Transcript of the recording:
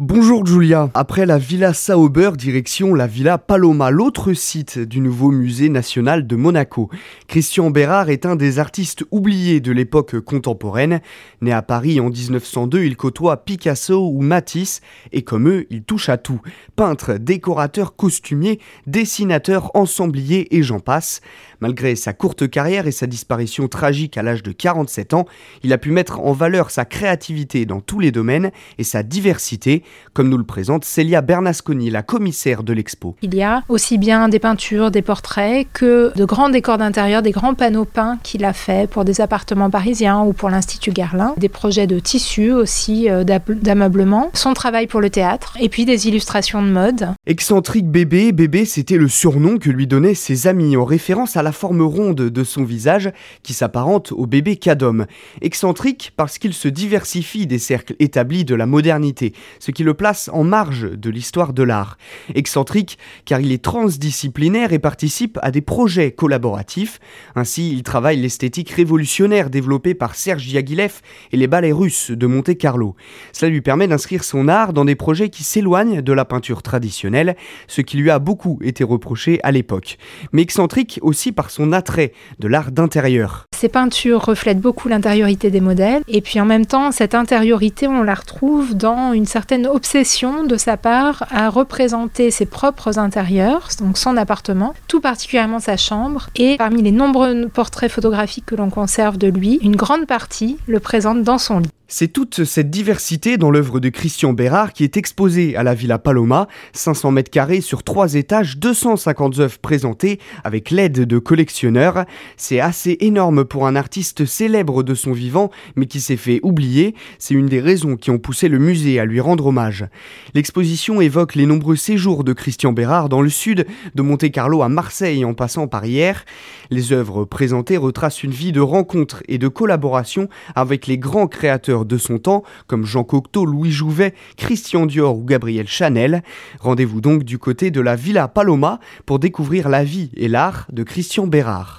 Bonjour Julia. Après la Villa Sauber, direction la Villa Paloma, l'autre site du nouveau musée national de Monaco. Christian Bérard est un des artistes oubliés de l'époque contemporaine. Né à Paris en 1902, il côtoie Picasso ou Matisse et comme eux, il touche à tout. Peintre, décorateur, costumier, dessinateur, ensemblier et j'en passe. Malgré sa courte carrière et sa disparition tragique à l'âge de 47 ans, il a pu mettre en valeur sa créativité dans tous les domaines et sa diversité comme nous le présente Célia Bernasconi, la commissaire de l'expo. Il y a aussi bien des peintures, des portraits, que de grands décors d'intérieur, des grands panneaux peints qu'il a fait pour des appartements parisiens ou pour l'Institut Garlin, des projets de tissus aussi, euh, d'ameublement, son travail pour le théâtre, et puis des illustrations de mode. Excentrique bébé, bébé c'était le surnom que lui donnaient ses amis en référence à la forme ronde de son visage qui s'apparente au bébé Cadom. Excentrique parce qu'il se diversifie des cercles établis de la modernité, ce qui le place en marge de l'histoire de l'art. Excentrique car il est transdisciplinaire et participe à des projets collaboratifs. Ainsi, il travaille l'esthétique révolutionnaire développée par Serge Diaghilev et les ballets russes de Monte Carlo. Cela lui permet d'inscrire son art dans des projets qui s'éloignent de la peinture traditionnelle, ce qui lui a beaucoup été reproché à l'époque. Mais excentrique aussi par son attrait de l'art d'intérieur. Ces peintures reflètent beaucoup l'intériorité des modèles et puis en même temps, cette intériorité, on la retrouve dans une certaine obsession de sa part à représenter ses propres intérieurs, donc son appartement, tout particulièrement sa chambre, et parmi les nombreux portraits photographiques que l'on conserve de lui, une grande partie le présente dans son lit. C'est toute cette diversité dans l'œuvre de Christian Bérard qui est exposée à la Villa Paloma, 500 mètres carrés sur trois étages, 250 œuvres présentées avec l'aide de collectionneurs. C'est assez énorme pour un artiste célèbre de son vivant, mais qui s'est fait oublier. C'est une des raisons qui ont poussé le musée à lui rendre hommage. L'exposition évoque les nombreux séjours de Christian Bérard dans le sud, de Monte-Carlo à Marseille en passant par hier. Les œuvres présentées retracent une vie de rencontres et de collaboration avec les grands créateurs de son temps, comme Jean Cocteau, Louis Jouvet, Christian Dior ou Gabriel Chanel. Rendez-vous donc du côté de la Villa Paloma pour découvrir la vie et l'art de Christian Bérard.